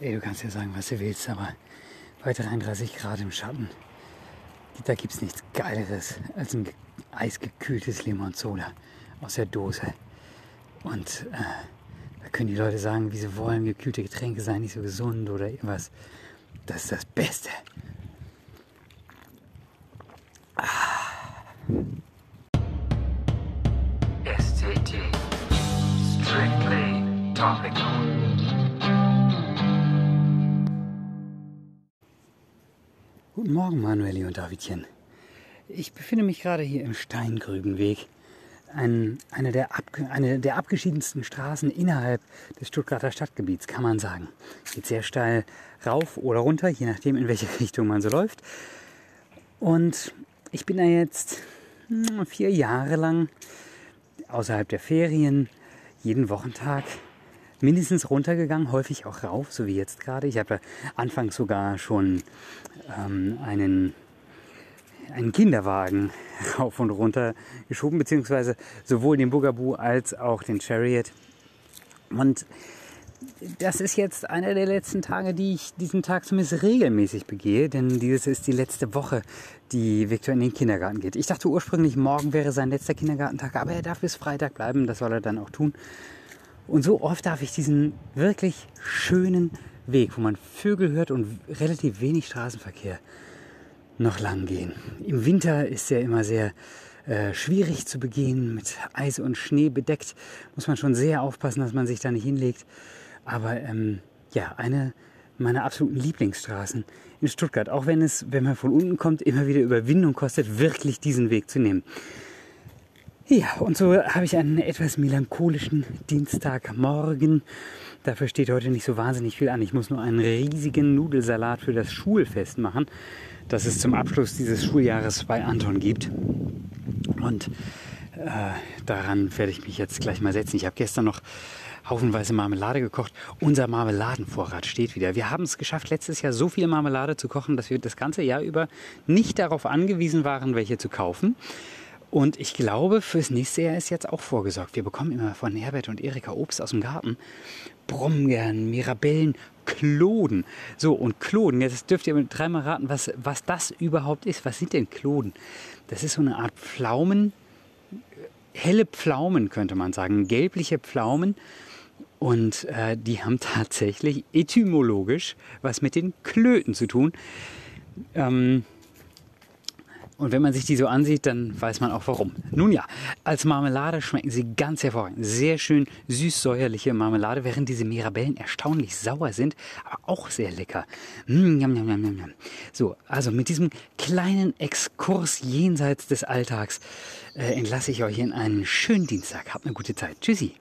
Ey, du kannst ja sagen, was du willst, aber bei 33 Grad im Schatten, da es nichts Geileres als ein eisgekühltes Limonsoda aus der Dose. Und äh, da können die Leute sagen, wie sie wollen, gekühlte Getränke seien nicht so gesund oder irgendwas. Das ist das Beste. SCT. Strictly topical. Guten Morgen, Manueli und Davidchen. Ich befinde mich gerade hier im Steingrübenweg. Ein, eine, der eine der abgeschiedensten Straßen innerhalb des Stuttgarter Stadtgebiets, kann man sagen. Geht sehr steil rauf oder runter, je nachdem, in welche Richtung man so läuft. Und ich bin da jetzt hm, vier Jahre lang außerhalb der Ferien jeden Wochentag mindestens runtergegangen, häufig auch rauf, so wie jetzt gerade. Ich habe anfangs sogar schon ähm, einen, einen Kinderwagen rauf und runter geschoben, beziehungsweise sowohl den Bugaboo als auch den Chariot. Und das ist jetzt einer der letzten Tage, die ich diesen Tag zumindest regelmäßig begehe, denn dieses ist die letzte Woche, die Victor in den Kindergarten geht. Ich dachte ursprünglich, morgen wäre sein letzter Kindergartentag, aber er darf bis Freitag bleiben, das soll er dann auch tun. Und so oft darf ich diesen wirklich schönen Weg, wo man Vögel hört und relativ wenig Straßenverkehr, noch lang gehen. Im Winter ist er immer sehr äh, schwierig zu begehen, mit Eis und Schnee bedeckt. Muss man schon sehr aufpassen, dass man sich da nicht hinlegt. Aber ähm, ja, eine meiner absoluten Lieblingsstraßen in Stuttgart. Auch wenn es, wenn man von unten kommt, immer wieder Überwindung kostet, wirklich diesen Weg zu nehmen. Ja, und so habe ich einen etwas melancholischen Dienstagmorgen. Dafür steht heute nicht so wahnsinnig viel an. Ich muss nur einen riesigen Nudelsalat für das Schulfest machen, das es zum Abschluss dieses Schuljahres bei Anton gibt. Und äh, daran werde ich mich jetzt gleich mal setzen. Ich habe gestern noch haufenweise Marmelade gekocht. Unser Marmeladenvorrat steht wieder. Wir haben es geschafft, letztes Jahr so viel Marmelade zu kochen, dass wir das ganze Jahr über nicht darauf angewiesen waren, welche zu kaufen. Und ich glaube, fürs nächste Jahr ist jetzt auch vorgesorgt. Wir bekommen immer von Herbert und Erika Obst aus dem Garten. Brombeeren, Mirabellen, Kloden. So, und Kloden, jetzt dürft ihr dreimal raten, was, was das überhaupt ist. Was sind denn Kloden? Das ist so eine Art Pflaumen, helle Pflaumen könnte man sagen, gelbliche Pflaumen. Und äh, die haben tatsächlich etymologisch was mit den Klöten zu tun. Ähm, und wenn man sich die so ansieht, dann weiß man auch warum. Nun ja, als Marmelade schmecken sie ganz hervorragend. Sehr schön süß-säuerliche Marmelade, während diese Mirabellen erstaunlich sauer sind, aber auch sehr lecker. Mm, yum, yum, yum, yum. So, also mit diesem kleinen Exkurs jenseits des Alltags äh, entlasse ich euch in einen schönen Dienstag. Habt eine gute Zeit. Tschüssi.